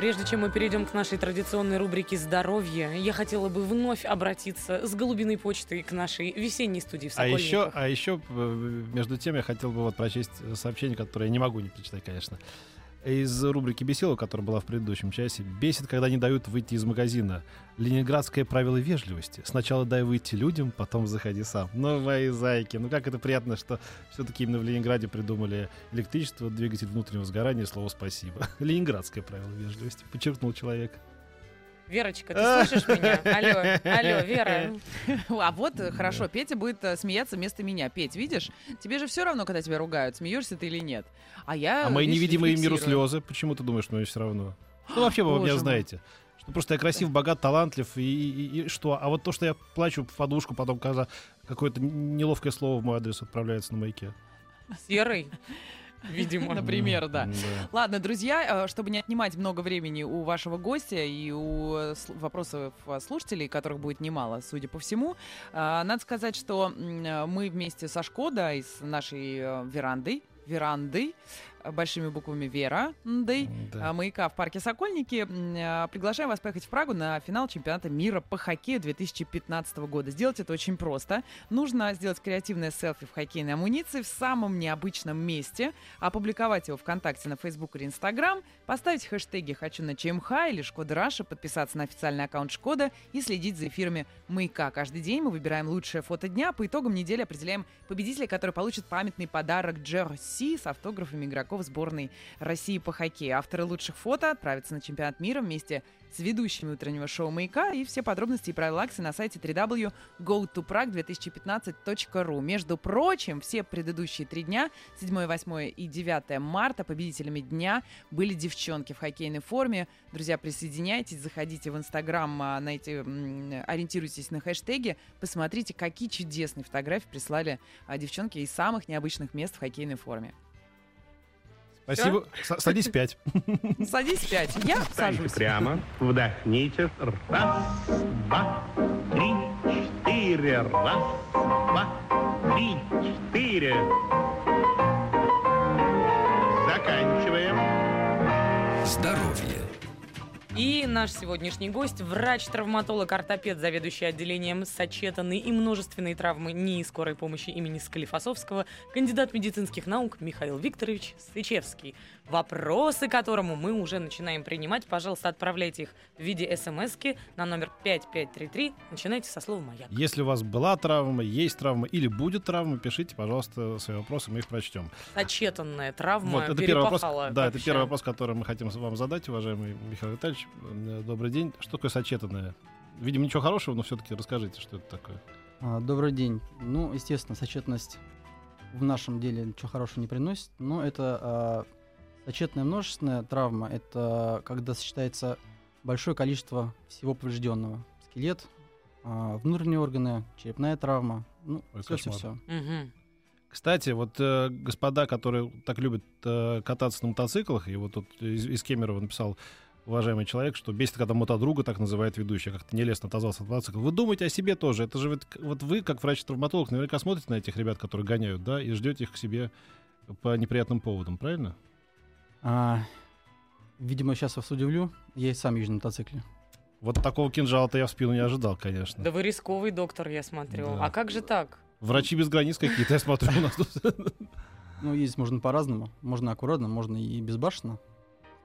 Прежде чем мы перейдем к нашей традиционной рубрике «Здоровье», я хотела бы вновь обратиться с голубиной почтой к нашей весенней студии в А Сокольниках. еще, а еще, э, между тем, я хотел бы вот прочесть сообщение, которое я не могу не прочитать, конечно. Из рубрики «Бесила», которая была в предыдущем часе. «Бесит, когда не дают выйти из магазина. Ленинградское правило вежливости. Сначала дай выйти людям, потом заходи сам». Ну, мои зайки, ну как это приятно, что все-таки именно в Ленинграде придумали электричество, двигатель внутреннего сгорания, слово «спасибо». Ленинградское правило вежливости, подчеркнул человек. Верочка, ты слышишь меня? Алло, алло, Вера. А вот э, хорошо, Петя будет э, смеяться вместо меня. Петь, видишь, тебе же все равно, когда тебя ругают, смеешься ты или нет. А я. А мои видишь, невидимые миру слезы, почему ты думаешь, что мне все равно? Что вообще вы меня знаете? Что просто я красив, богат, талантлив и, и- и что? А вот то, что я плачу в подушку, потом, когда какое-то неловкое слово в мой адрес отправляется на маяке. Серый, видимо. Например, да. Ладно, друзья, э, чтобы не отнимать много времени у вашего гостя и у э, вопросов слушателей, которых будет немало, судя по всему, э, надо сказать, что мы вместе со Шкода и с нашей верандой, верандой, э, большими буквами Вера, Ндой, Да. а, маяка в парке Сокольники. А, Приглашаем вас поехать в Прагу на финал чемпионата мира по хоккею 2015 года. Сделать это очень просто. Нужно сделать креативное селфи в хоккейной амуниции в самом необычном месте, опубликовать его ВКонтакте, на Facebook или Instagram, поставить хэштеги «Хочу на ЧМХ» или «Шкода Раша», подписаться на официальный аккаунт Шкода и следить за эфирами «Маяка». Каждый день мы выбираем лучшее фото дня. По итогам недели определяем победителя, который получит памятный подарок Джерси с автографами игроков сборной России по хоккею. Авторы лучших фото отправятся на чемпионат мира вместе с ведущими утреннего шоу «Маяка». И все подробности и правила акции на сайте www.gotoprag2015.ru. Между прочим, все предыдущие три дня, 7, 8 и 9 марта, победителями дня были девчонки в хоккейной форме. Друзья, присоединяйтесь, заходите в Инстаграм, а, на эти, м, ориентируйтесь на хэштеги, посмотрите, какие чудесные фотографии прислали а, девчонки из самых необычных мест в хоккейной форме. Спасибо. С- Садись пять. Садись пять. Я Встаньте сажусь. прямо, вдохните. Раз, два, три, четыре. Раз, два, три, четыре. Заканчиваем. Здоровье. И наш сегодняшний гость – врач-травматолог, ортопед, заведующий отделением сочетанной и множественной травмы НИИ скорой помощи имени Склифосовского, кандидат медицинских наук Михаил Викторович Сычевский. Вопросы, которому мы уже начинаем принимать, пожалуйста, отправляйте их в виде смс на номер 5533. Начинайте со слова «Маяк». Если у вас была травма, есть травма или будет травма, пишите, пожалуйста, свои вопросы, мы их прочтем. Сочетанная травма Вот, это первый вопрос. Да, это первый вопрос, который мы хотим вам задать, уважаемый Михаил Витальевич. Э, Добрый день. Что такое сочетанное? Видимо, ничего хорошего, но все-таки расскажите, что это такое. А, Добрый день. Ну, естественно, сочетность в нашем деле ничего хорошего не приносит, но это а, сочетная множественная травма. Это когда сочетается большое количество всего поврежденного. Скелет, а, внутренние органы, черепная травма. Ну, все, все, все. Кстати, вот э, господа, которые так любят э, кататься на мотоциклах, и вот тут из, из Кемерово написал уважаемый человек, что бесит, когда мотодруга так называет ведущий, как-то нелестно отозвался от мотоцикла. Вы думаете о себе тоже. Это же вот, вот вы, как врач-травматолог, наверняка смотрите на этих ребят, которые гоняют, да, и ждете их к себе по неприятным поводам, правильно? А, видимо, сейчас вас удивлю. Я и сам езжу на мотоцикле. Вот такого кинжала-то я в спину не ожидал, конечно. Да вы рисковый доктор, я смотрю. Да. А как же так? Врачи без границ какие-то, я смотрю, у нас тут. Ну, ездить можно по-разному. Можно аккуратно, можно и безбашенно.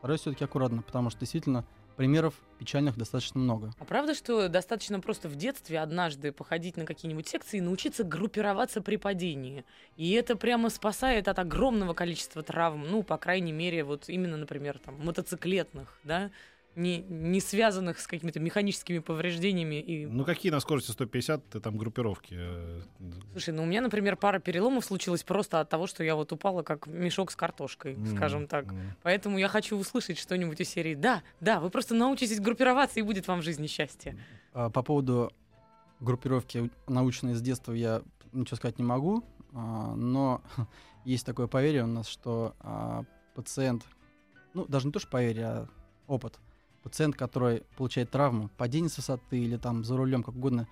Стараюсь все-таки аккуратно, потому что действительно примеров печальных достаточно много. А правда, что достаточно просто в детстве однажды походить на какие-нибудь секции и научиться группироваться при падении? И это прямо спасает от огромного количества травм, ну, по крайней мере, вот именно, например, там, мотоциклетных, да, не, не связанных с какими-то механическими повреждениями. И... Ну какие на скорости 150 ты там группировки? э, Слушай, ну у меня, например, пара переломов случилась просто от того, что я вот упала как мешок с картошкой, м, скажем так. м. Поэтому я хочу услышать что-нибудь из серии «Да, да, вы просто научитесь группироваться, и будет вам в жизни счастье». А, По поводу группировки научные с детства я ничего сказать не могу, а, но есть такое поверье у нас, что а, пациент, ну даже не то, что поверье, а опыт. Пациент, который получает травму, падение с высоты или там за рулем, как угодно,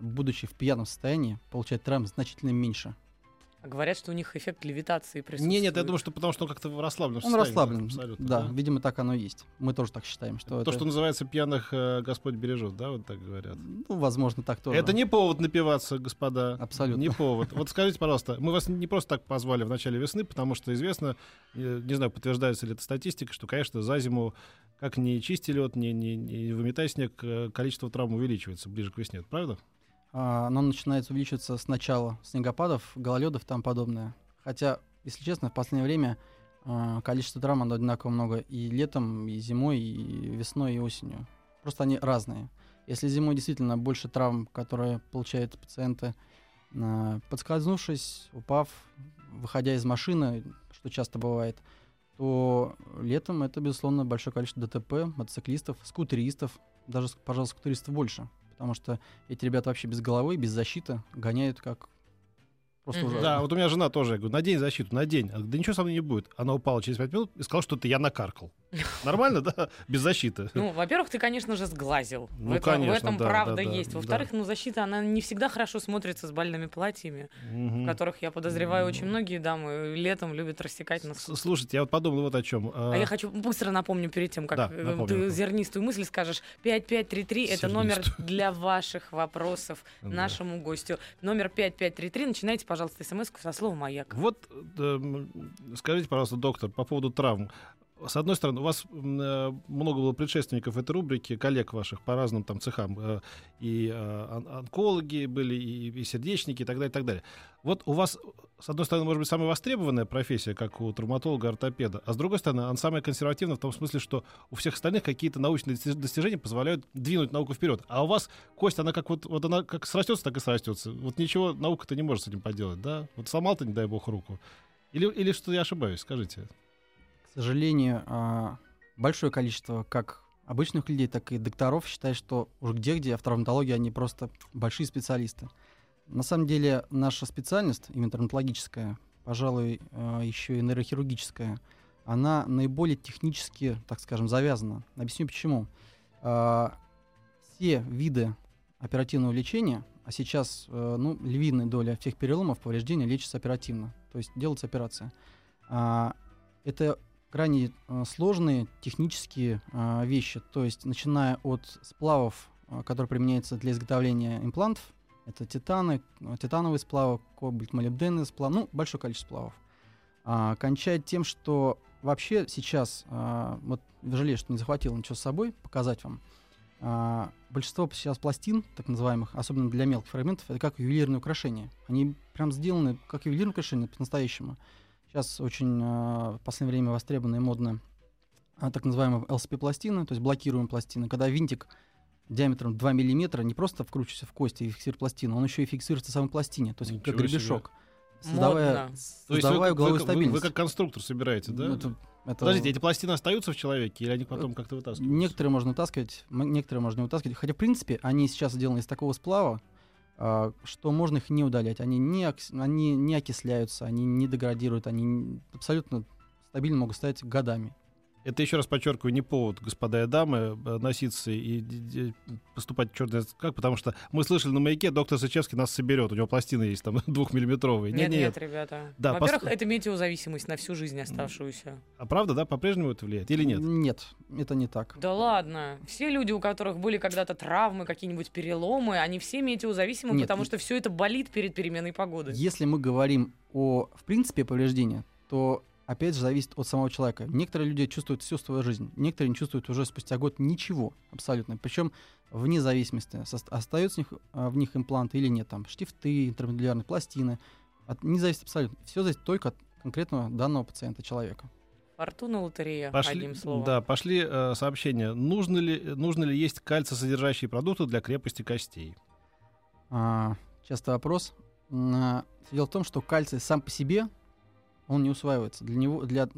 будучи в пьяном состоянии, получает травм значительно меньше. А Говорят, что у них эффект левитации присутствует. Не, нет, я думаю, что потому что он как-то в расслабленном Он состоянии. расслаблен. Абсолютно. да, видимо, так оно и есть. Мы тоже так считаем, что То, это, что называется пьяных э, Господь бережет, да, вот так говорят. ну, возможно, так тоже. Это не повод напиваться, господа. Абсолютно. Не повод. Вот скажите, пожалуйста, мы вас не просто так позвали в начале весны, потому что известно, э, не знаю, подтверждается ли это статистика, что, конечно, за зиму, как не чисти лед, не, не, не выметай снег, э, количество травм увеличивается ближе к весне. Это правда? А, оно начинает увеличиваться с начала снегопадов, гололедов и тому подобное. Хотя, если честно, в последнее время а, количество травм оно одинаково много и летом, и зимой, и весной, и осенью. Просто они разные. Если зимой действительно больше травм, которые получают пациенты, а, подскользнувшись, упав, выходя из машины, что часто бывает, то летом это, безусловно, большое количество ДТП, мотоциклистов, скутеристов, даже, пожалуй, скутеристов больше. Потому что эти ребята вообще без головы, без защиты, гоняют как просто ужасно. Да, вот у меня жена тоже, я говорю, надень защиту, надень. Да ничего со мной не будет. Она упала через пять минут и сказала, что это я накаркал. Нормально, да? Без защиты. Ну, во-первых, ты, конечно же, сглазил. Ну, в этом, в конечно, этом да, правда да, да, есть. Во-вторых, ну, защита, она не всегда хорошо смотрится с бальными платьями, Мгм. в которых, я подозреваю, очень многие дамы летом любят рассекать нас. Слушайте, я вот подумал вот о чем. А я хочу быстро напомню перед тем, как э, напомню, ты зернистую мысль скажешь. 5533 это номер для ваших вопросов нашему гостю. Номер 5533. Начинайте, пожалуйста, смс со словом «Маяк». Вот э, скажите, пожалуйста, доктор, по поводу травм. С одной стороны, у вас э, много было предшественников этой рубрики, коллег ваших по разным там цехам. э, И э, он- онкологи были, и, сердечники, и так далее, и так далее. Вот у вас, с одной стороны, может быть, самая востребованная профессия, как у травматолога, ортопеда, а с другой стороны, она самая консервативная в том смысле, что у всех остальных какие-то научные достиж- достижения позволяют двинуть науку вперед. А у вас кость, она как вот, вот она как срастется, так и срастется. Вот ничего наука-то не может с этим поделать, да? Вот сломал-то, не дай бог, руку. Или, или что я ошибаюсь, скажите. Сожалению, а, большое количество как обычных людей, так и докторов считают, что уж где-где, а в травматологии они просто большие специалисты. На самом деле наша специальность, именно травматологическая, пожалуй, а, еще и нейрохирургическая, она наиболее технически, так скажем, завязана. Объясню почему. А, Все виды оперативного лечения, а сейчас ну, львиная доля всех переломов, повреждений лечится оперативно, то есть делается операция. Это крайне э, сложные технические э, вещи, то есть начиная от сплавов, э, которые применяются для изготовления имплантов, это титаны, титановые сплавы, кобальт, молибденные сплавы, ну, большое количество сплавов. А, кончая тем, что вообще сейчас, а, вот жалею, что не захватил ничего с собой, показать вам, а, большинство сейчас пластин, так называемых, особенно для мелких фрагментов, это как ювелирные украшения. Они прям сделаны как ювелирные украшения по-настоящему. Сейчас очень а, в последнее время востребованы и модно а, так называемые LCP-пластины, то есть блокируемые пластины, когда винтик диаметром 2 мм не просто вкручивается в кости и фиксирует пластину, он еще и фиксируется в самой пластине, то есть как Ничего себе. гребешок. Создавая, Модно. Создавая вы, угловую вы- вы- стабильность. вы как конструктор собираете, да? Это- это- Подождите, эти пластины остаются в человеке, или они потом как-то вытаскиваются? Некоторые можно вытаскивать, некоторые можно не вытаскивать. Хотя, в принципе, они сейчас сделаны из такого сплава, что можно их не удалять. Они не, они не окисляются, они не деградируют, они абсолютно стабильно могут стоять годами. Это еще раз подчеркиваю, не повод, господа и дамы, э, носиться и поступать черт как, потому что мы слышали на маяке, доктор Сычевский нас соберет, у него пластины есть там двухмиллиметровые. Нет, Не-не, нет, ребята. Да, Во-первых, пос- это метеозависимость на всю жизнь оставшуюся. А правда, да, по-прежнему это влияет или нет? Нет, это не так. Да ладно. Все люди, у которых были когда-то травмы, какие-нибудь переломы, они все метеозависимы, Нет, потому что все это болит перед переменой погоды. Если мы говорим о, в принципе, повреждении, то опять же зависит от самого человека. Некоторые люди чувствуют всю свою жизнь, некоторые не чувствуют уже спустя год ничего абсолютно. Причем вне зависимости, остаются в них, а, в них импланты или нет, там штифты, интермедулярные пластины. От, не зависит абсолютно. Все зависит только от конкретного данного пациента, человека. Фортуна лотерея, Пошли, одним словом. да, пошли э, сообщения. Нужно ли, нужно ли есть кальций-содержащие продукты для крепости костей? А, часто вопрос. А, Дело в том, что кальций сам по себе он не усваивается. Для него, для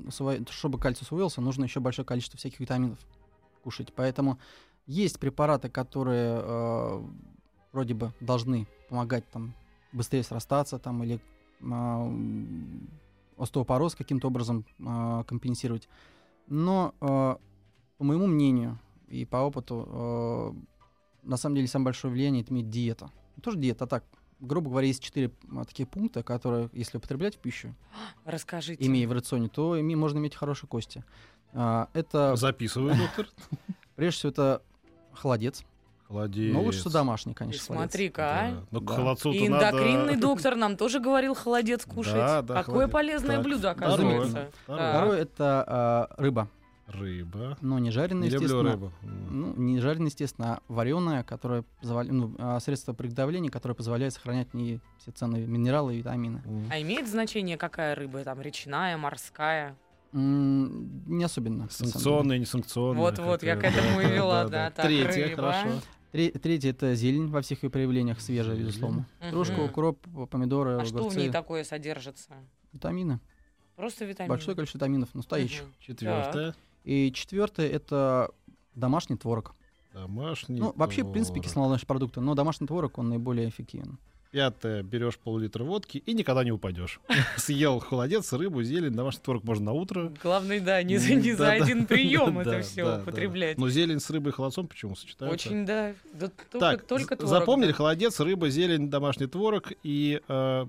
чтобы кальций усвоился, нужно еще большое количество всяких витаминов кушать. Поэтому есть препараты, которые э, вроде бы должны помогать там быстрее срастаться там или м, остеопороз каким-то образом а, компенсировать. Но, а, по моему мнению и по опыту, а, на самом деле самое большое влияние это имеет диета. Тоже диета, а так, грубо говоря, есть четыре а, таких пункта, которые, если употреблять в пищу, Расскажите. имея в рационе, то ими можно иметь хорошие кости. А, это, Записываю, доктор. прежде всего, это холодец. Холодец. Но лучше домашний, конечно. Смотри-ка, а. Да. Ну, к Да. холодцу-то И надо- эндокринный доктор нам тоже говорил холодец кушать. Да, да, Какое холодец. полезное Так, блюдо, второе. оказывается. Второе. Так. Второе это а, рыба. Рыба. Но не жареная, Не люблю естественно. рыбу. М. Ну, не жареная, естественно, а вареная, которая позволя- ну, а, средство приготовления, которое позволяет сохранять не все ценные минералы и витамины. М. А имеет значение, какая рыба? Там речная, морская? М, не особенно. на самом деле. Санкционная. Вот-вот, я к этому и вела, да. Рыба. хорошо. Тре- Третье это зелень во всех ее проявлениях, свежая, безусловно. Кружка, укроп, помидоры, А что в ней такое содержится? витамины. Просто витамины. Большое количество витаминов, настоящих. Четвертое. И четвертое это домашний творог. Домашний. Ну, вообще, в принципе, кисломолочные продукты, но домашний творог, он наиболее эффективен. Пятое. Берешь пол-литра водки и никогда не упадешь. Съел холодец, рыбу, зелень, домашний творог можно на утро. Главное, да, не за, не за один прием это все употреблять. Но зелень с рыбой и холодцом почему сочетаются? Очень, да. только, Так, только творог, запомнили? да. Холодец, рыба, зелень, домашний творог и э,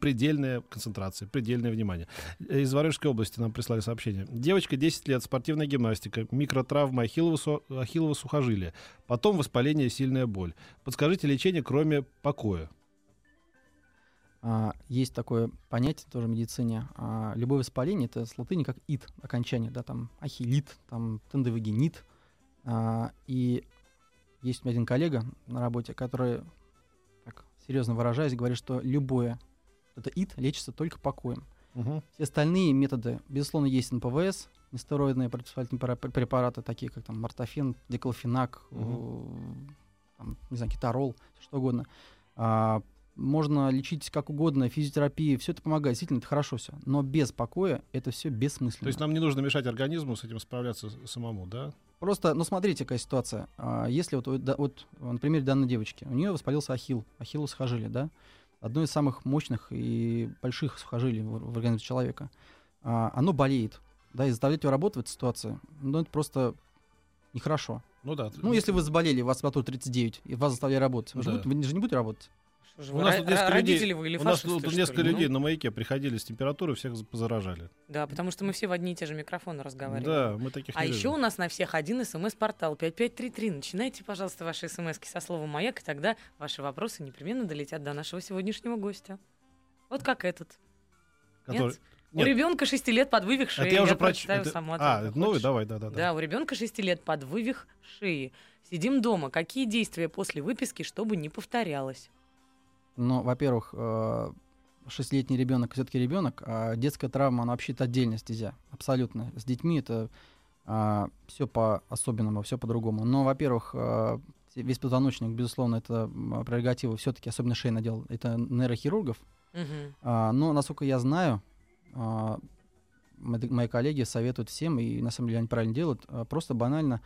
предельная концентрация, предельное внимание. Э, Из Воронежской области нам прислали сообщение. Девочка, 10 лет, спортивная гимнастика, микротравма ахиллова, су- ахиллова сухожилия, потом воспаление, сильная боль. Подскажите лечение, кроме покоя. А, есть такое понятие тоже в медицине. А, любое воспаление это с латыни как ит окончание, да, там ахиллит, там тендовагенит. А, и есть у меня один коллега на работе, который, так серьезно выражаясь, говорит, что любое это ит лечится только покоем. Мгм. Все остальные методы, безусловно, есть НПВС, нестероидные противовоспалительные пара- препараты, такие как там мортофен, диклофенак, Мгм. э, там, не знаю, кетарол, что угодно. А, можно лечить как угодно, физиотерапия, все это помогает, действительно, это хорошо все. Но без покоя это все бессмысленно. То есть нам не нужно мешать организму с этим справляться самому, да? Просто, ну смотрите, какая ситуация. А, Если вот, вот, вот на примере данной девочки, у нее воспалился ахилл, ахиллу сухожилие, да, одно из самых мощных и больших сухожилий в, в организме человека. А, Оно болеет, да, и заставлять его работать в этой ситуации, ну это просто нехорошо. Ну да. Ну, если вы заболели, у вас температура 39, и вас заставляли работать, вы, же Да. будете- вы же не будете работать. Же У нас тут несколько людей- вы или У нас тут несколько ли? людей Ну, на маяке приходили с температурой, всех за- позаражали. Да, потому что мы все в одни и те же микрофоны разговариваем. Да, мы таких А еще у нас на всех один смс-портал 5533. Начинайте, пожалуйста, ваши смс со словом «Маяк», и тогда ваши вопросы непременно долетят до нашего сегодняшнего гостя. Вот как этот. Который- Нет? У Нет. ребенка 6 лет подвывих шеи. Это я уже проч- прочитаю это- сама. А, это новый, давай, да, да, Да, у ребенка 6 лет подвывих шеи. Сидим дома. Какие действия после выписки, чтобы не повторялось? Но, во-первых, э, шестилетний ребенок все-таки ребенок, а детская травма, она вообще-то отдельная стезя. Абсолютно. С детьми это все по-особенному, все по-другому. Но, во-первых, э, весь позвоночник, безусловно, это прерогатива все-таки, особенно шейный отдел, это нейрохирургов. Мгм. А, но, насколько я знаю, а, мои мои коллеги советуют всем, и на самом деле они правильно делают, а, просто банально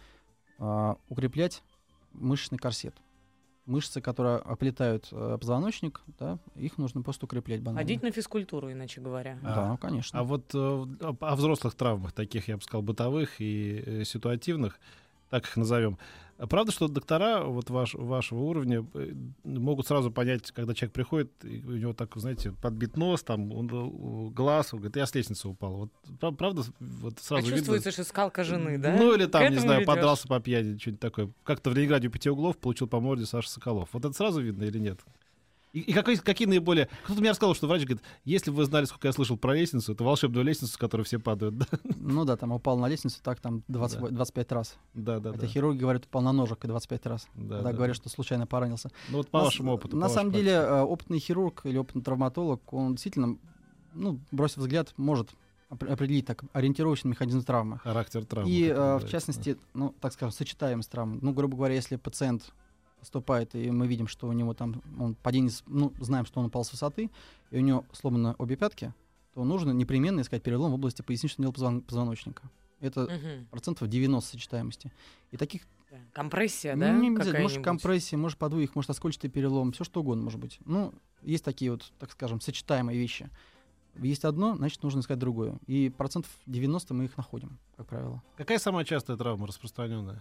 а, укреплять мышечный корсет. Мышцы, которые оплетают э, позвоночник, да, их нужно просто укреплять банально. Ходить на физкультуру, иначе говоря. Да, конечно. А вот э, в- о взрослых травмах, таких, я бы сказал, бытовых и э, ситуативных, так их назовем. А Правда, что доктора вот ваш, вашего уровня э, могут сразу понять, когда человек приходит, и у него так, знаете, подбит нос, там он, э, глаз, он говорит, я с лестницы упал. Вот пра- правда, вот А сразу видно? чувствуется шискалка жены, да? Ну или там, не знаю, ведёшь? подрался по пьяни, что-нибудь такое. Как-то в Ленинграде у пяти углов получил по морде Саша Соколов. Вот это сразу видно или нет? И, и какой- какие наиболее... Кто-то мне рассказал, что врач говорит, если бы вы знали, сколько я слышал про лестницу, это волшебную лестницу, с которой все падают. Да, Ну да, там упал на лестницу, так там 20 Да. 25 раз. да, да. Это да. хирурги говорят, упал на ножик и 25 раз. Да, Когда да. говорят, что случайно поранился. Ну вот по На вашему опыту. На самом деле, практике. э, опытный хирург или опытный травматолог, он действительно, ну, бросив взгляд, может опр- определить так ориентировочный механизм травмы. Характер травмы. И, э, в частности, ну, так скажем, сочетаемость травм. Ну, грубо говоря, если пациент поступает, и мы видим, что у него там он падение, ну, знаем, что он упал с высоты, и у него сломаны обе пятки, то нужно непременно искать перелом в области поясничного дела позвон- позвоночника. Это Мгм. процентов 90 сочетаемости. И таких Компрессия, Ну, да? не обязательно. Может, компрессия, может, подвиг, может, оскольчатый перелом, все что угодно может быть. Ну, есть такие вот, так скажем, сочетаемые вещи. Есть одно, значит, нужно искать другое. И процентов 90 мы их находим, как правило. Какая самая частая травма распространенная?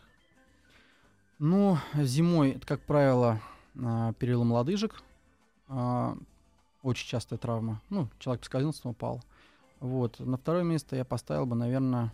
Ну, зимой, это, как правило, а, перелом лодыжек. а, Очень частая травма. Ну, человек поскользнулся, упал. Вот. На второе место я поставил бы, наверное,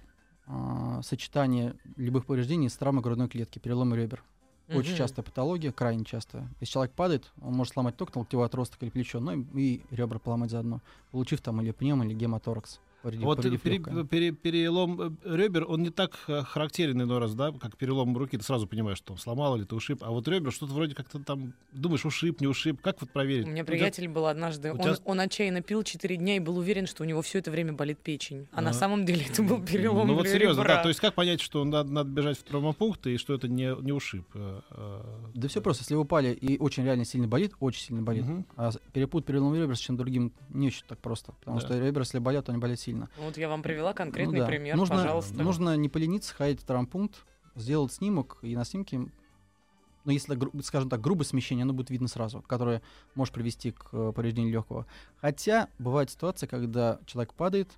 сочетание любых повреждений с травмой грудной клетки, переломы ребер. Очень Мгм. частая патология, крайне частая. Если человек падает, он может сломать только локтевой отросток или плечо, ну и, и ребра поломать заодно, получив там или пневм, или гематоракс. Повредив- Вот повредив пере- пере- перелом э, ребер, он не так э, характерен иной раз, да, как перелом руки, ты сразу понимаешь, что сломал или ты ушиб, а вот ребер что-то вроде как-то там, думаешь, ушиб, не ушиб, как вот проверить? У меня У тебя- приятель был однажды, у он, тебя- он отчаянно пил 4 дня и был уверен, что у него все это время болит печень. А, на А. самом деле это был перелом Ну вот серьезно, ребра. да, то есть как понять, что надо, надо бежать в травмопункт и что это не, не ушиб? э, э, Да все просто, если вы упали и очень реально сильно болит, очень сильно болит, Мгм. а перепутать перелом ребер с чем другим не очень так просто, потому Да. что ребра, если болят, то они болят сильно. Вот я вам привела конкретный Ну да. пример, нужно, пожалуйста. Нужно не полениться, ходить в травмпункт, сделать снимок, и на снимке, ну, если, скажем так, грубое смещение, оно будет видно сразу, которое может привести к э, повреждению легкого. Хотя бывает ситуация, когда человек падает,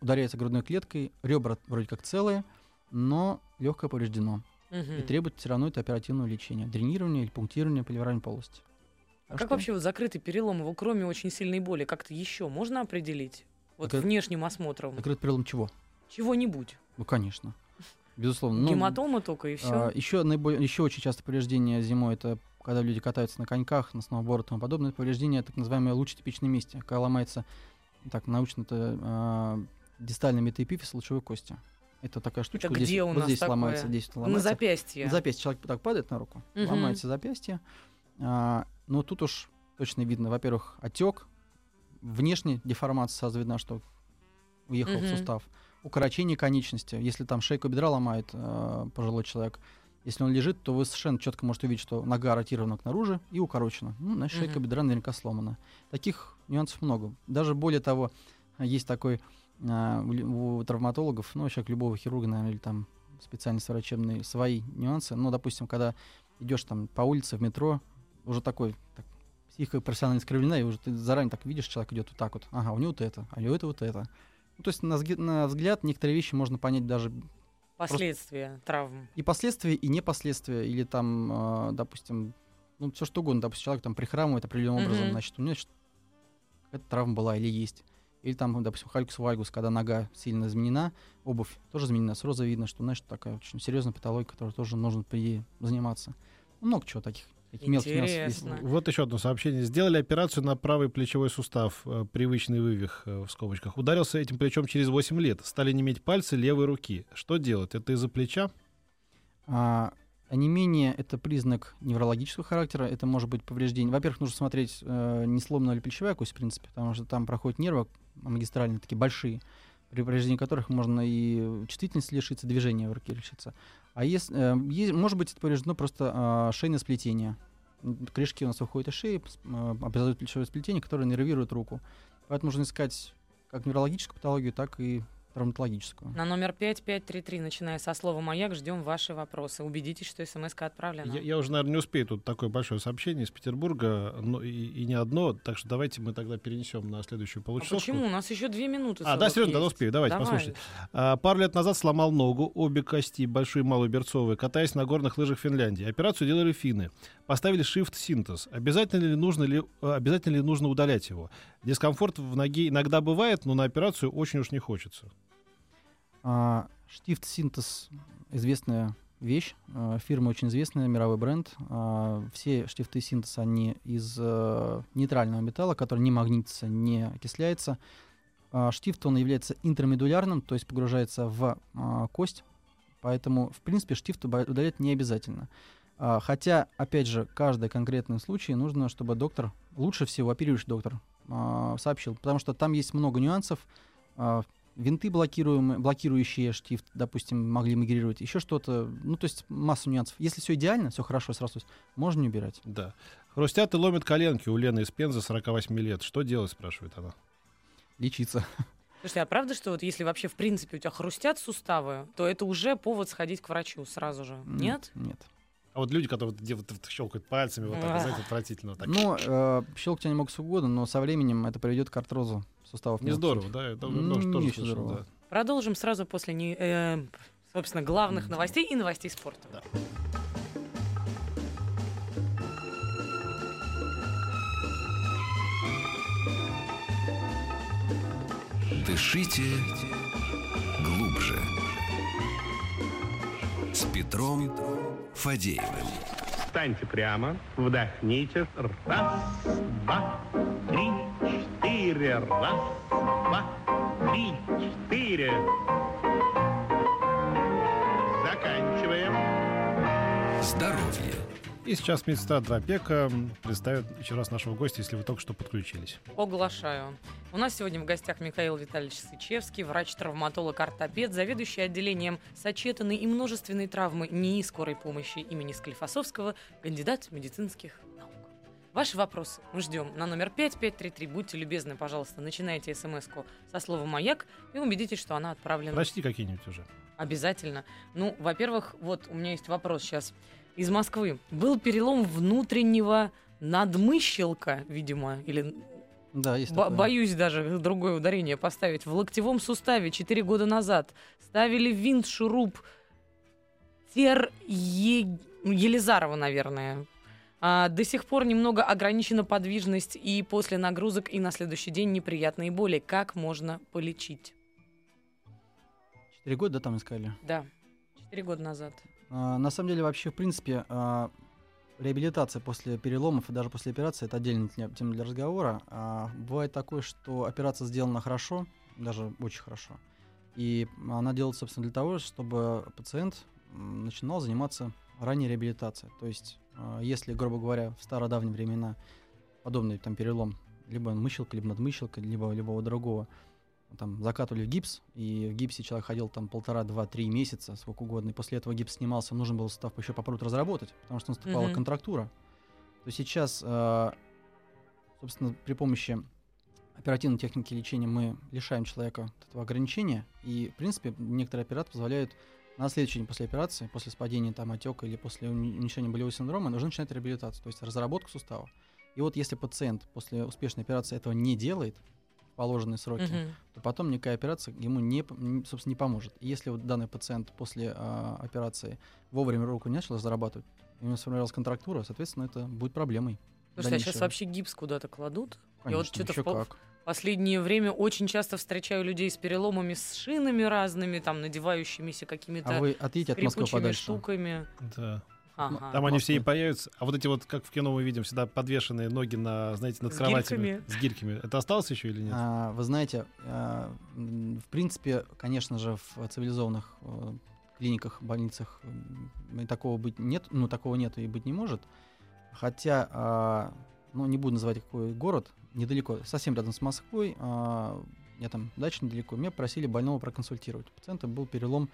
ударяется грудной клеткой, ребра вроде как целые, но легкое повреждено. Мгм. И требует все равно это оперативного лечения. Дренирование или пунктирование поливарной полости. А как что вообще вот закрытый перелом, его кроме очень сильной боли, как-то еще можно определить? Вот Так это- внешним осмотром. Закрыт перелом чего? Чего-нибудь. Ну, конечно. Безусловно. Ну, Гематома только и все. еще, наиболее, еще очень часто повреждение зимой это когда люди катаются на коньках, на сноуборде и тому подобное. Это повреждение так называемое лучетипичной месте, когда ломается, так научно это а, дистальный метаэпифиз лучевой кости. Это такая штучка. Это вот здесь, где у вот нас здесь такое? ломается, здесь вот На ломается. запястье. На запястье человек так падает на руку, Мгм. ломается запястье. А, но тут уж точно видно, во-первых, отек, внешне деформация сразу видно, что уехал Мгм. в сустав, укорочение конечности. Если там шейку бедра ломает э, пожилой человек, если он лежит, то вы совершенно четко можете увидеть, что нога ротирована к наружу и укорочена. Ну, значит, шейка Мгм. бедра наверняка сломана. Таких нюансов много. Даже более того, есть такой а, у, травматологов, ну, как любого хирурга, наверное, или там специальность врачебные, свои нюансы. Ну, допустим, когда идешь там по улице, в метро, уже такой, так, психика профессионально искривлена, и уже ты заранее так видишь, человек идет вот так вот. Ага, у него вот это, а у него это вот это. Ну, то есть на, на взгляд некоторые вещи можно понять даже Последствия травм. и последствия, и не последствия, или там, а, допустим, ну, все что угодно, допустим, человек там прихрамывает определенным образом, Мгм. значит, у него какая-то травма была или есть. Или там, допустим, халькус вальгус, когда нога сильно изменена, обувь тоже изменена, сразу видно, что, знаешь, такая очень серьезная патология, которой тоже нужно при заниматься. Много чего таких, есть. Интересно. Вот еще одно сообщение. Сделали операцию на правый плечевой сустав, э, привычный вывих э, в скобочках. Ударился этим плечом через 8 лет. Стали неметь пальцы левой руки. Что делать? Это из-за плеча? А, онемение — это признак неврологического характера, это может быть повреждение. Во-первых, нужно смотреть, э, не сломана ли плечевая кость, в принципе, потому что там проходят нервы магистральные, такие большие, при повреждении которых можно и чувствительности лишиться, движения в руке лишиться. А если, э, может быть, это повреждено просто а, шейное сплетение. М, Корешки у нас выходят из шеи, э, образуют плечевое сплетение, которое нервирует руку. Поэтому нужно искать как неврологическую патологию, так и травматологическую. На номер 5533, начиная со слова «Маяк», ждем ваши вопросы. Убедитесь, что смс отправлена. Я, я уже, наверное, не успею. Тут такое большое сообщение из Петербурга, но и, и не одно. Так что давайте мы тогда перенесем на следующую А получасовку. почему? У нас еще две минуты. А, да, серьезно, тогда есть. успею. Давайте, Давай. послушайте. А, пару лет назад сломал ногу, обе кости, большую и малую берцовые, катаясь на горных лыжах Финляндии. Операцию делали финны. Поставили shift синтез. Обязательно ли нужно, ли, э, обязательно ли нужно удалять его? Дискомфорт в ноге иногда бывает, но на операцию очень уж не хочется. А, Штифт Синтез известная вещь, а, фирма очень известная, мировой бренд. А, Все штифты Синтез, они из э, нейтрального металла, который не магнитится, не окисляется. Штифт, он является интермедулярным, то есть погружается в кость, поэтому, в принципе, штифт удалять не обязательно. Хотя, опять же, каждый конкретный случай нужно, чтобы доктор, лучше всего оперирующий доктор, сообщил, потому что там есть много нюансов. Винты блокируемые, блокирующие штифт, допустим, могли мигрировать, еще что-то. Ну, то есть массу нюансов. Если все идеально, все хорошо срастось, можно не убирать. Да. Хрустят и ломят коленки у Лены из Пензы, 48 лет. Что делать, спрашивает она. Лечиться. Слушайте, а правда, что вот если вообще в принципе у тебя хрустят суставы, то это уже повод сходить к врачу сразу же? Нет? Нет. А вот люди, которые вот, вот щелкают пальцами, вот так, знаете, отвратительно. Так. Ну, э, щелкать они могут сколько угодно, но со временем это приведет к артрозу суставов. не здорово, да? Это тоже, не слышал, здорово. да. Продолжим сразу после, не- э, собственно, главных новостей и новостей спорта. Да. Дышите глубже. С Петром Фадеевым. Встаньте прямо, вдохните. Раз, два, три, четыре. Раз, два, три, четыре. Заканчиваем. Здоровье. И сейчас медсестра Дропека представит еще раз нашего гостя, если вы только что подключились. Оглашаю. У нас сегодня в гостях Михаил Витальевич Сычевский, врач-травматолог-ортопед, заведующий отделением сочетанной и множественной травмы НИИ скорой помощи имени Склифосовского, кандидат медицинских наук. Ваши вопросы мы ждем на номер 5533. Будьте любезны, пожалуйста, начинайте смс-ку со словом «Маяк» и убедитесь, что она отправлена Прочти какие-нибудь уже. Обязательно. Ну, во-первых, вот у меня есть вопрос сейчас. Из Москвы. Был перелом внутреннего надмыщелка, видимо, или Да, есть бо- боюсь даже другое ударение поставить. В локтевом суставе 4 года назад ставили винт, шуруп, тер Е- Елизарова, наверное. А, до сих пор немного ограничена подвижность и после нагрузок, и на следующий день неприятные боли. Как можно полечить? Четыре года, да, там искали? Да, 4 года назад. А, на самом деле, вообще, в принципе, а, реабилитация после переломов и даже после операции это отдельная тема для разговора. А, бывает такое, что операция сделана хорошо, даже очень хорошо. И она делается, собственно, для того, чтобы пациент начинал заниматься ранней реабилитацией. То есть, если, грубо говоря, в стародавние времена подобный там перелом либо мыщелка, либо надмыщелка, либо любого другого, там закатывали в гипс, и в гипсе человек ходил там полтора, два, три месяца, сколько угодно, и после этого гипс снимался, нужно было сустав еще попробовать разработать, потому что наступала Мгм. контрактура. То сейчас, э, собственно, при помощи оперативной техники лечения мы лишаем человека этого ограничения, и, в принципе, некоторые операции позволяют на следующий день после операции, после спадения там отека или после уменьшения болевого синдрома, нужно начинать реабилитацию, то есть разработку сустава. И вот если пациент после успешной операции этого не делает в положенные сроки, Мгм. то потом никакая операция ему не, собственно, не поможет. И если вот данный пациент после а, операции вовремя руку не начал зарабатывать, у него сформировалась контрактура, соответственно, это будет проблемой. Слушайте, а сейчас вообще гипс куда-то кладут? Вот Конечно, чё-то ещё в пол-. Последнее время очень часто встречаю людей с переломами, с шинами разными, там, надевающимися какими-то А вы отъедете от Москвы подальше. штуками. Да. Ага. Там они все и Москвы. появятся. А вот эти вот, как в кино мы видим, всегда подвешенные ноги на, знаете, над С кроватями. гирьками. С гирьками. Это осталось еще или нет? А, вы знаете, а, в принципе, конечно же, в цивилизованных э, клиниках, больницах такого быть нет, ну такого нет и быть не может. Хотя, а, ну не буду называть какой город, недалеко, совсем рядом с Москвой, а, я там дача недалеко, меня просили больного проконсультировать. У пациента был перелом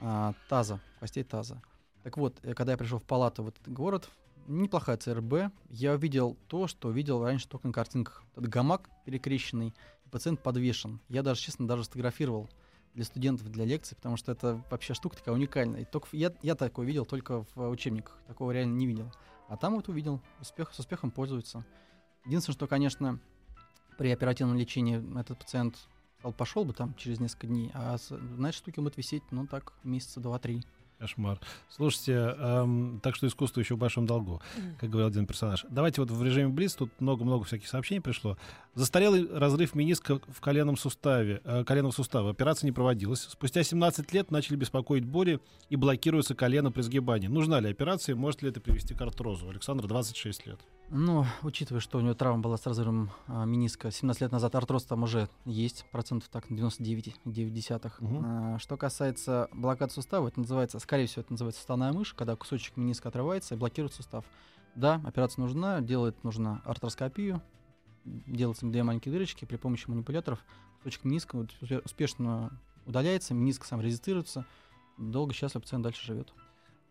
а, таза, костей таза. Так вот, э, когда я пришел в палату в этот город, неплохая ЦРБ, я увидел то, что видел раньше только на картинках. Этот гамак перекрещенный, пациент подвешен. Я даже, честно, даже сфотографировал для студентов, для лекций, потому что это вообще штука такая уникальная. И только я, я такое видел только в учебниках, такого реально не видел. А там вот увидел, успех, с успехом пользуется. Единственное, что, конечно, при оперативном лечении этот пациент пошел бы там через несколько дней, а на этой штуке висеть, ну так, месяца два-три. Кошмар. Слушайте, эм, так что искусство еще в большом долгу, как говорил один персонаж. Давайте вот в режиме Блиц, тут много-много всяких сообщений пришло. Застарелый разрыв мениска в коленном суставе, э, коленного сустава. Операция не проводилась. Спустя 17 лет начали беспокоить боли и блокируется колено при сгибании. Нужна ли операция, может ли это привести к артрозу? Александр, 26 лет. Ну, учитывая, что у него травма была с разрывом а, мениска 17 лет назад, артроз там уже есть, процентов так 99,9. Мгм. А, что касается блокады сустава, это называется, скорее всего, это называется суставная мышь, когда кусочек мениска отрывается и блокирует сустав. Да, операция нужна, делать нужно артроскопию, делаются две маленькие дырочки при помощи манипуляторов, кусочек мениска успешно удаляется, мениск сам резистируется, долго, счастливо пациент дальше живет.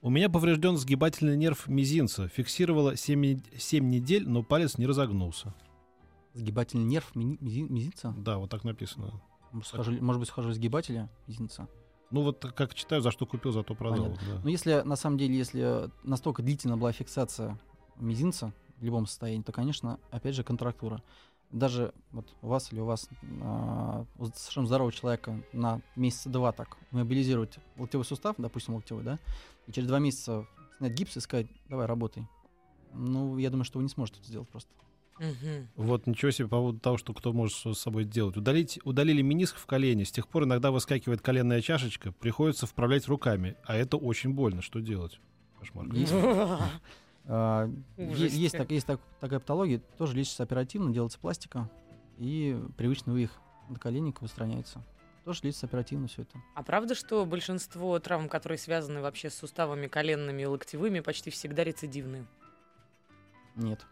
У меня поврежден сгибательный нерв мизинца. Фиксировала 7, недель, но палец не разогнулся. Сгибательный нерв мизи- мизинца. Да, вот так написано. Может, схожу, может быть, схожу сгибателя мизинца. Ну вот как читаю, за что купил, зато продал. Понятно. да. Но если на самом деле, если настолько длительно была фиксация мизинца в любом состоянии, то, конечно, опять же, контрактура. Даже вот у вас или у вас а, у совершенно здорового человека на месяца два так мобилизировать локтевой сустав, допустим, локтевой, да, и через два месяца снять гипс и сказать, давай, работай. Ну, я думаю, что вы не сможете это сделать просто. Мгм. Вот ничего себе по поводу того, что кто может с собой делать. Удалить, удалили мениск в колене. С тех пор иногда выскакивает коленная чашечка, приходится вправлять руками. А это очень больно. Что делать? Кошмар. Есть. Ужасти. есть, так- есть так- такая патология, тоже лечится оперативно, делается пластика, и привычный вывих наколенника устраняется. Тоже лечится оперативно все это. А правда, что большинство травм, которые связаны вообще с суставами коленными и локтевыми, почти всегда рецидивные? Нет.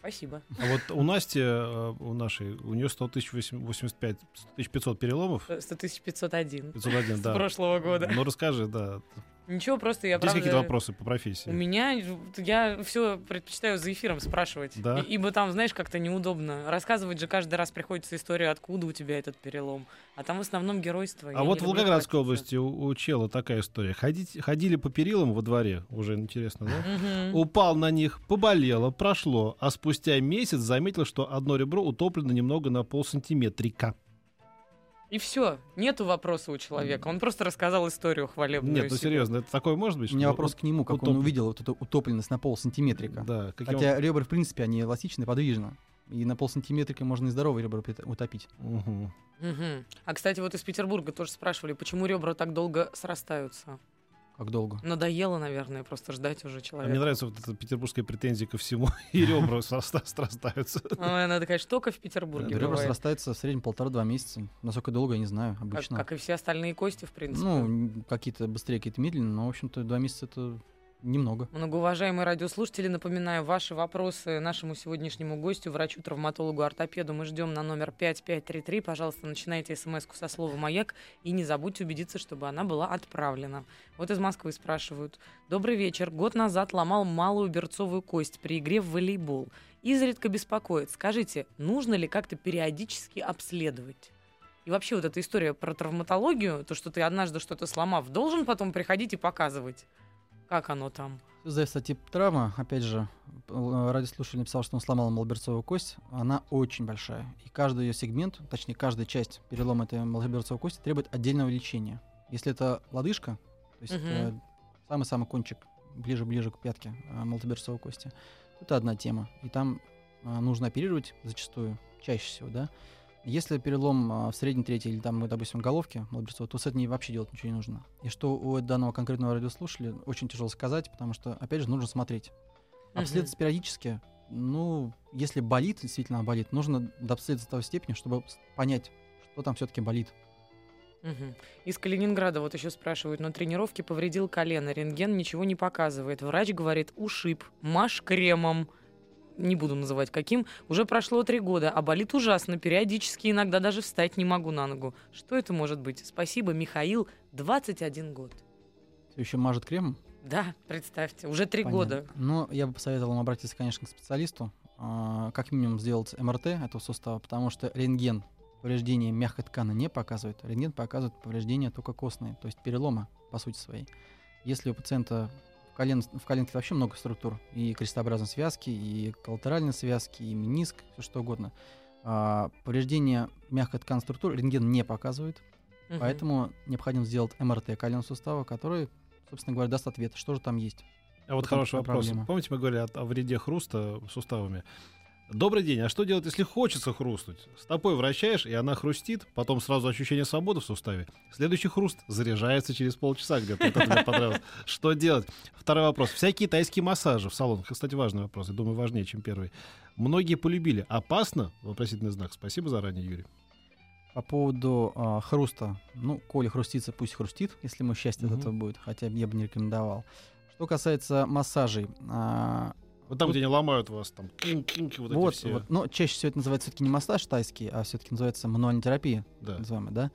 Спасибо. А вот у Насти, э, у нашей, у нее 100 тысяч 85, 1500 переломов. 100 501 501, с да. прошлого года. Ну расскажи, да. Ничего, просто я Есть правда... какие-то вопросы по профессии? У меня, я все предпочитаю за эфиром спрашивать. Да? И- ибо там, знаешь, как-то неудобно. Рассказывать же каждый раз приходится историю, откуда у тебя этот перелом. А там в основном геройство. Я А не вот в Волгоградской области у, у чела такая история. Ходить, ходили по перилам во дворе, уже интересно, да? Упал на них, поболело, прошло, а спустя месяц заметил, что одно ребро утоплено немного на полсантиметрика. И все, нету вопроса у человека. Он просто рассказал историю хвалебную. Нет, ну себе. серьезно, это такое может быть? У меня вопрос к нему, как утоп- он увидел вот эту утопленность на пол сантиметрика. Да, каким Хотя ребра, в принципе, они эластичны, подвижны. И на пол сантиметрика можно и здоровые ребра утопить. Мгм. Мгм. А, кстати, вот из Петербурга тоже спрашивали, почему ребра так долго срастаются. Как долго? Надоело, наверное, просто ждать уже А человека. мне нравится вот эта петербургская претензия ко всему, и ребра сраста- срастаются. Ой, надо, конечно, только в Петербурге Ребра срастаются в среднем полтора-два месяца. Насколько долго, я не знаю, обычно. как и все остальные кости, в принципе. Ну, какие-то быстрее, какие-то медленно, но, в общем-то, два месяца это немного. Многоуважаемые радиослушатели, напоминаю, ваши вопросы нашему сегодняшнему гостю, врачу-травматологу, ортопеду, мы ждем на номер 5533. Пожалуйста, начинайте смс со слова «Маяк» и не забудьте убедиться, чтобы она была отправлена. Вот из Москвы спрашивают. Добрый вечер. Год назад ломал малую берцовую кость при игре в волейбол. Изредка беспокоит. Скажите, нужно ли как-то периодически обследовать? И вообще вот эта история про травматологию, то, что ты однажды что-то сломав, должен потом приходить и показывать, как оно там. Всё Зависит от типа травмы. Опять же, э, радиослушатель написал, что он сломал малоберцовую кость. Она очень большая. И каждый ее сегмент, точнее, каждая часть перелома этой малоберцовой кости требует отдельного лечения. Если это лодыжка, то есть это самый-самый кончик, ближе-ближе к пятке э, малоберцовой кости, то это одна тема. И там э, нужно оперировать зачастую, чаще всего, да. Если перелом а, в средней трети или там, допустим, головки малоберцовой, то с этим вообще делать ничего не нужно. И что у данного конкретного радиослушателя очень тяжело сказать, потому что, опять же, нужно смотреть. Обследоваться периодически, ну, если болит, действительно болит, нужно дообследоваться до той степени, чтобы понять, что там все-таки болит. Мгм. Из Калининграда вот еще спрашивают, на тренировке повредил колено, рентген ничего не показывает. Врач говорит, ушиб, маш кремом. Не буду называть каким. Уже прошло три года, а болит ужасно. Периодически иногда даже встать не могу на ногу. Что это может быть? Спасибо, Михаил, 21 год. Все еще мажет кремом. Да, представьте, уже три года. Но я бы посоветовал вам обратиться, конечно, к специалисту, а, как минимум сделать МРТ этого сустава, потому что рентген повреждения мягкой ткани не показывает. Рентген показывает повреждения только костные, то есть переломы по сути своей. Если у пациента в, колен, в коленке вообще много структур, и крестообразной связки, и коллатеральной связки, и мениск, все что угодно, а, повреждение мягкой ткани структур рентген не показывает, Мгм. поэтому необходимо сделать МРТ коленного сустава, который, собственно говоря, даст ответ, что же там есть. А вот хороший вопрос. проблема. Помните, мы говорили о, о вреде хруста суставами? Добрый день. А что делать, если хочется хрустнуть? Стопой вращаешь, и она хрустит, потом сразу ощущение свободы в суставе. Следующий хруст заряжается через полчаса где-то. Это мне понравилось. Что делать? Второй вопрос. Всякие тайские массажи в салонах. Кстати, важный вопрос. Я думаю, важнее, чем первый. Многие полюбили. Опасно? Вопросительный знак. Спасибо заранее, Юрий. По поводу а, хруста, ну, коли хрустится, пусть хрустит, если ему счастье Мгм. от этого будет, хотя я бы не рекомендовал. Что касается массажей, а, Вот там, где они ломают вас, там, кинь-кинь, вот, вот, эти все. вот, но чаще всего это называется все-таки не массаж тайский, а все-таки называется мануальная терапия, Да. так называемая, да.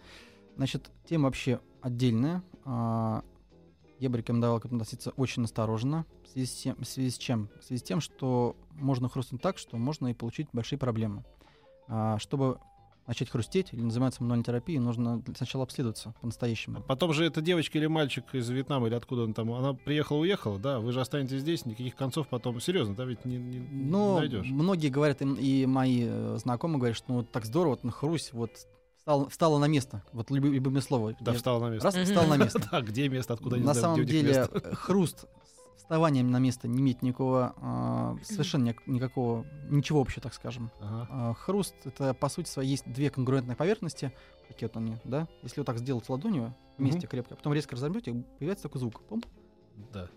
Значит, тема вообще отдельная. а, я бы рекомендовал к этому относиться очень осторожно. В связи, с тем, в связи с чем? В связи с тем, что можно хрустнуть так, что можно и получить большие проблемы. А, чтобы начать хрустеть или заниматься мануальной терапией, нужно сначала обследоваться по-настоящему. Потом же эта девочка или мальчик из Вьетнама или откуда он там, она приехала, уехала, да, вы же останетесь здесь, никаких концов потом, серьезно, да, ведь не, не, не Но найдешь. многие говорят, и мои э, знакомые говорят, что ну, так здорово, вот, ну, хрусь, вот встал, встала на место, вот люб- любимое слово. Да, встала на место. Раз, встала на место. Да, где место, откуда не на самом деле э, хруст с вставанием на место не имеет никакого, а, совершенно ни- никакого, ничего общего, так скажем. Ага. А, Хруст это по сути своей есть две конгруентные поверхности, такие вот они, да. Если вот так сделать ладонью вместе Мгм. крепко, а потом резко разомнете, появляется такой звук. Пум, Да.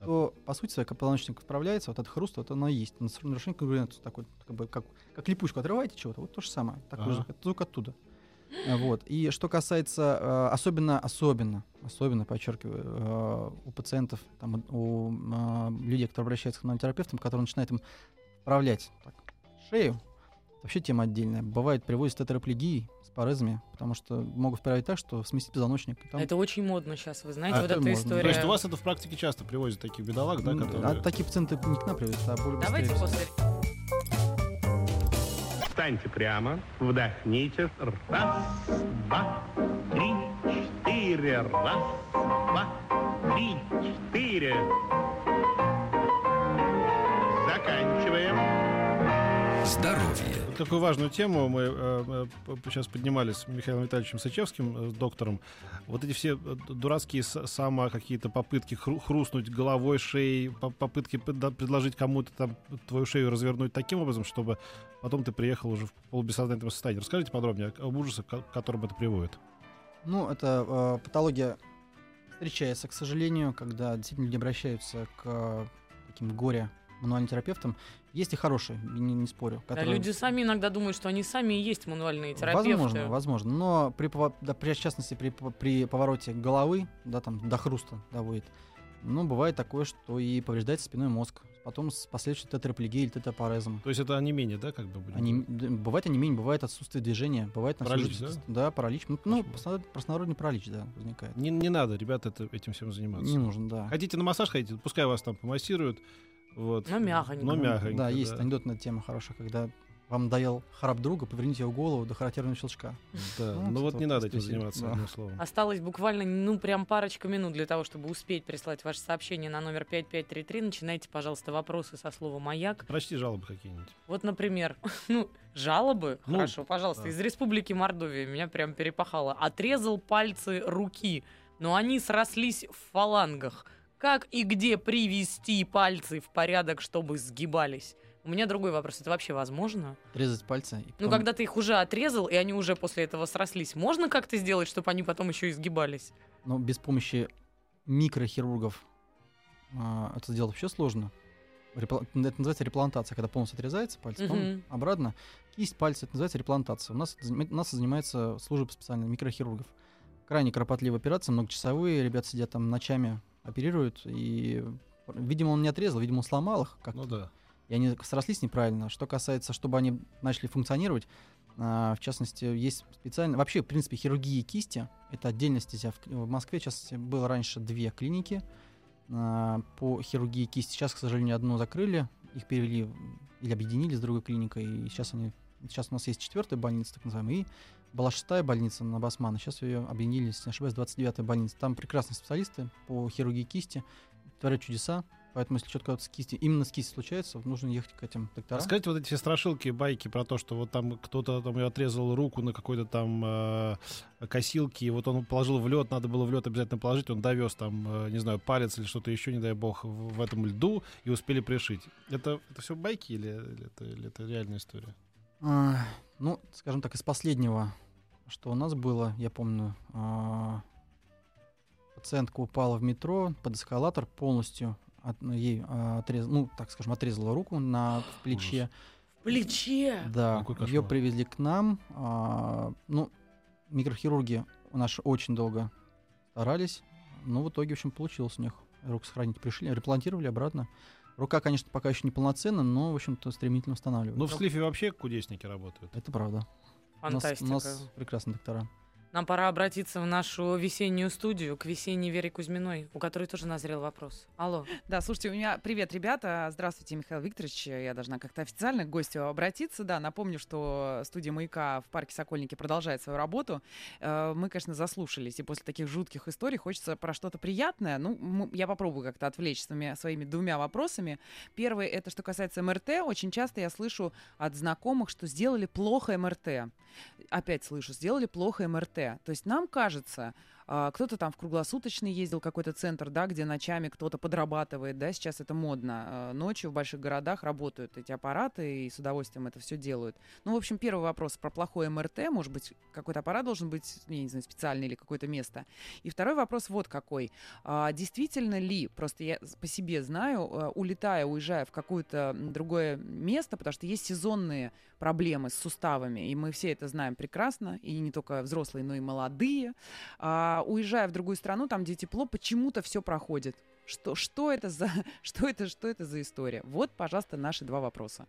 то по сути своей, позвоночник вправляется, вот этот хруст, вот оно и есть. На нарушение конгруентности такой, как бы как, как липучку отрываете чего-то, вот то же самое. Такой Ага. же, это звук оттуда. Вот. И что касается, э, особенно, особенно, особенно, подчеркиваю, э, у пациентов, там, у э, людей, которые обращаются к терапевтам, которые начинают им вправлять так, шею, вообще тема отдельная. Бывает, привозят тетрапlegии с парезами, потому что могут вправить так, что сместить позвоночник. там- Это очень модно сейчас, вы знаете, А, вот это эта можно. история. То есть у вас это в практике часто привозят таких бедолаг, да, М, которые... А такие пациенты не к нам привозят, а более Давайте быстрее. после... Встаньте прямо, вдохните. Раз, два, три, четыре. Раз, два, три, четыре. Заканчиваем. Здоровье. Вот Такую важную тему мы э, э, сейчас поднимали с Михаилом Витальевичем Сычевским, э, с доктором. Вот эти все дурацкие само какие-то попытки хру- хрустнуть головой, шеей, по- попытки предложить кому-то там твою шею развернуть таким образом, чтобы потом ты приехал уже в полубессознательном состоянии. Расскажите подробнее об ужасах, к которым это приводит. Ну, это э, патология встречается, к сожалению, когда действительно люди обращаются к э, таким горе мануальным терапевтам. Есть и хорошие, не, не спорю. Да, которые- люди сами иногда думают, что они сами и есть мануальные терапевты. Возможно, возможно. Но при, да, при- в частности, при, при повороте головы, да, там до хруста доводит, ну, бывает такое, что и повреждается спиной мозг. Потом с последующей тетрапlegией или тетрапорезом. То есть это онемение, да, как бы будем Они, бывает онемение, бывает отсутствие движения, бывает Паралич, да? Да, паралич. Ну, Ну, простонародный- паралич, да, возникает. Не, не надо, ребята, это, этим всем заниматься. Не нужен, да. Хотите на массаж ходите, пускай вас там помассируют. Вот. Но мягонько. Но мягонько, Да, есть да. анекдотная тема хорошая, когда вам доел храп друга, поверните его голову до характерного щелчка. Да, Ну, ну вот не надо этим заниматься, да. одним словом. Осталось буквально, ну, прям парочка минут для того, чтобы успеть прислать ваше сообщение на номер 5533. Начинайте, пожалуйста, вопросы со слова «Маяк». Прочти жалобы какие-нибудь. Вот, например, ну, жалобы, Ну, хорошо, пожалуйста, да. из Республики Мордовия меня прям перепахало. Отрезал пальцы руки, но они срослись в фалангах. Как и где привести пальцы в порядок, чтобы сгибались? У меня другой вопрос. Это вообще возможно? Отрезать пальцы. и Ну, потом- когда ты их уже отрезал, и они уже после этого срослись, можно как-то сделать, чтобы они потом еще и сгибались? Но без помощи микрохирургов а, это сделать вообще сложно. Репла- Это называется реплантация, когда полностью отрезается палец, потом Мгм. обратно. Кисть пальца, это называется реплантация. У нас, у нас занимается служба специальных микрохирургов. Крайне кропотливые операции, многочасовые. Ребята сидят там ночами, оперируют. И, видимо, он не отрезал, видимо, он сломал их как Ну да. и они срослись неправильно. Что касается, чтобы они начали функционировать, а, в частности, есть специально... Вообще, в принципе, хирургии кисти — это отдельная стезя. В, Москве, частности, было раньше две клиники а, по хирургии кисти. Сейчас, к сожалению, одну закрыли, их перевели или объединили с другой клиникой, и сейчас они... Сейчас у нас есть четвертая больница, так называемая, и была шестая больница на Басмана. Сейчас ее объединили, если не ошибаюсь, 29-я больница. Там прекрасные специалисты по хирургии кисти, творят чудеса. Поэтому, если что-то с кисти, именно с кисти случается, нужно ехать к этим докторам. Расскажите вот эти все страшилки, байки про то, что вот там кто-то там отрезал руку на какой-то там э, косилке, и вот он положил в лед, надо было в лед обязательно положить, он довез там, э, не знаю, палец или что-то еще, не дай бог, в, в этом льду и успели пришить. Это, это все байки или, или это, или это реальная история? А, ну, скажем так, из последнего, что у нас было, я помню, а, пациентка упала в метро под эскалатор полностью, от- ей а, отрез- ну, так скажем, отрезала руку на в плече. В плече! Да, ее привезли к нам. а, ну, микрохирурги у нас очень долго старались, но в итоге, в общем, получилось у них руку сохранить. Пришли, реплантировали обратно. Рука, конечно, пока еще не полноценна, но, в общем-то, стремительно восстанавливают. Ну, в слифе вообще кудесники работают. Это правда. У нас- Фантастика. У нас, прекрасные доктора. Нам пора обратиться в нашу весеннюю студию к весенней Вере Кузьминой, у которой тоже назрел вопрос. Алло. Да, слушайте, у меня привет, ребята. Здравствуйте, Михаил Викторович. Я должна как-то официально к гостю обратиться. Да, напомню, что студия «Маяка» в парке «Сокольники» продолжает свою работу. Э, Мы, конечно, заслушались, и после таких жутких историй хочется про что-то приятное. Ну, я попробую как-то отвлечь своими, своими двумя вопросами. Первый — это что касается МРТ. Очень часто я слышу от знакомых, что сделали плохо МРТ. Опять слышу, сделали плохо МРТ. То есть нам кажется, а, кто-то там в круглосуточный ездил, какой-то центр, да, где ночами кто-то подрабатывает, да, сейчас это модно. А, Ночью в больших городах работают эти аппараты и с удовольствием это все делают. Ну, в общем, первый вопрос про плохое МРТ. Может быть, какой-то аппарат должен быть, я не знаю, специальный или какое-то место. И второй вопрос вот какой. А, Действительно ли, просто я по себе знаю, улетая, уезжая в какое-то другое место, потому что есть сезонные проблемы с суставами, и мы все это знаем прекрасно, и не только взрослые, но и молодые. А, уезжая в другую страну, там, где тепло, почему-то все проходит. Что, что, это за, что, это, что это за история? Вот, пожалуйста, наши два вопроса.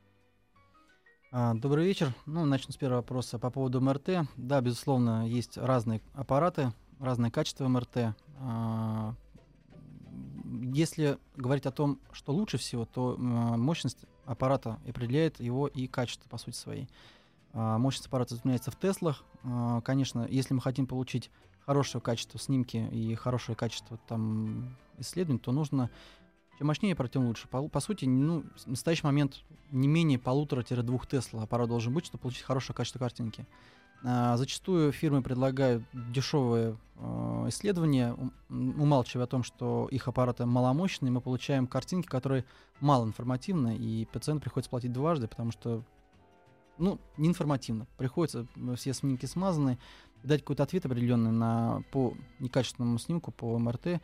А, Добрый вечер. Ну, начну с первого вопроса по поводу МРТ. Да, безусловно, есть разные аппараты, разное качество МРТ. А, Если говорить о том, что лучше всего, то мощность аппарата определяет его и качество, по сути своей. А, Мощность аппарата изменяется в Теслах. А, Конечно, если мы хотим получить хорошее качество снимки и хорошее качество там исследований, то нужно чем мощнее аппарат, тем лучше. По, по сути, ну, в настоящий момент не менее полутора-двух Тесла аппарат должен быть, чтобы получить хорошее качество картинки. А, зачастую фирмы предлагают дешевые э, исследования, ум- умалчивая о том, что их аппараты маломощные, мы получаем картинки, которые мало информативны, и пациент приходится платить дважды, потому что ну, неинформативно. Приходится, все снимки смазаны, дать какой-то ответ определенный на, по некачественному снимку, по МРТ,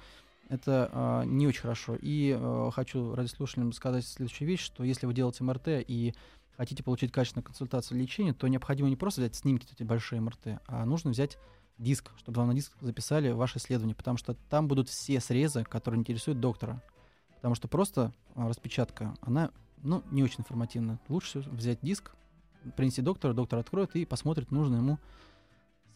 это а, не очень хорошо. И а, хочу радиослушателям сказать следующую вещь, что если вы делаете МРТ и хотите получить качественную консультацию или лечение, то необходимо не просто взять снимки, эти большие МРТ, а нужно взять диск, чтобы вам на диск записали ваше исследование, потому что там будут все срезы, которые интересуют доктора. Потому что просто а, распечатка, она ну, не очень информативна. Лучше взять диск, принести доктора, доктор откроет и посмотрит нужные ему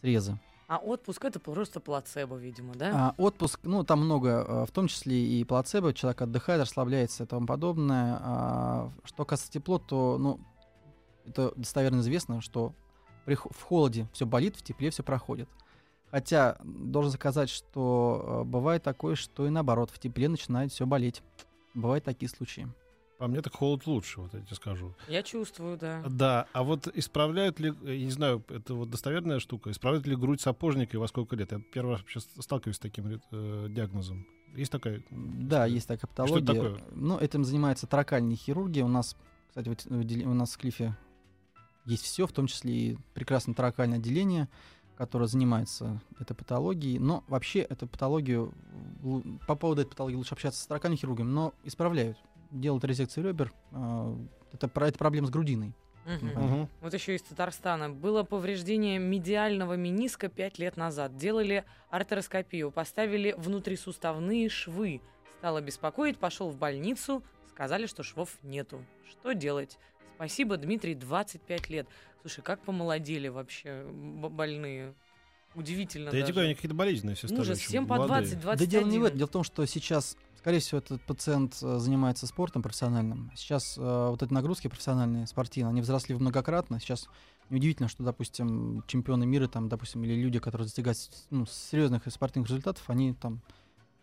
срезы. А отпуск это просто плацебо, видимо, да? А, отпуск, ну, там много, а, в том числе и плацебо, человек отдыхает, расслабляется и тому подобное. А, что касается тепло, то, ну, это достоверно известно, что при, в холоде все болит, в тепле все проходит. Хотя, должен сказать, что а, бывает такое, что и наоборот, в тепле начинает все болеть. Бывают такие случаи. По мне так холод лучше, вот я тебе скажу. Я чувствую, да. Да, а вот исправляют ли, я не знаю, это вот достоверная штука, исправляют ли грудь сапожника и во сколько лет? Я первый раз сейчас сталкиваюсь с таким э, диагнозом. Есть такая? Да, есть такая Что патология. это такое? Ну, этим занимается таракальная хирургия. У нас, кстати, отделе- у нас в Клифе есть все, в том числе и прекрасное таракальное отделение, которое занимается этой патологией. Но вообще эту патологию, по поводу этой патологии лучше общаться с таракальным хирургом, но исправляют. Делают резекцию ребер. а, Это, про- это проблема с грудиной. Мгм. Мгм. Вот еще из Татарстана. Было повреждение медиального мениска пять лет назад. Делали артероскопию, поставили внутрисуставные швы. Стало беспокоить, пошел в больницу, сказали, что швов нету. Что делать? Спасибо, Дмитрий, 25 лет. Слушай, как помолодели вообще больные. Удивительно Да я даже. тебе говорю, они какие-то болезненные все стали. Ужас, всем по молодые. 20, 21. Да дело не в этом. Дело в том, что сейчас, скорее всего, этот пациент э, занимается спортом профессиональным. Сейчас э, вот эти нагрузки профессиональные, спортивные, они взросли многократно. Сейчас неудивительно, что, допустим, чемпионы мира, там, допустим, или люди, которые достигают ну, серьезных спортивных результатов, они там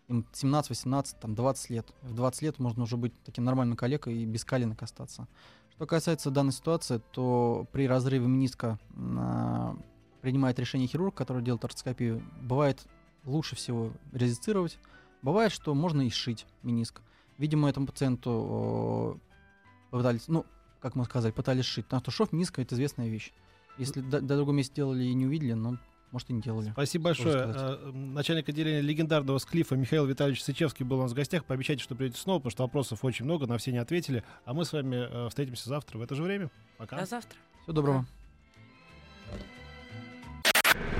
им 17, 18, там, 20 лет. В 20 лет можно уже быть таким нормальным коллегой и без коленок остаться. Что касается данной ситуации, то при разрыве мениска а, принимает решение хирург, который делает ортоскопию. Бывает лучше всего резицировать. Бывает, что можно и сшить мениск. Видимо, этому пациенту э, попытались, ну, как мы сказали, пытались сшить. Потому что шов мениска — это известная вещь. Если до, до другого месте делали и не увидели, ну, может, и не делали. Спасибо большое. сказать? Э, Начальник отделения легендарного Склифа Михаил Витальевич Сычевский был у нас в гостях. Пообещайте, что придете снова, потому что вопросов очень много, на все не ответили. А мы с вами э, встретимся завтра в это же время. Пока. До завтра. Всего доброго.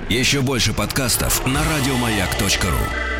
Еще больше подкастов на радиомаяк.ру.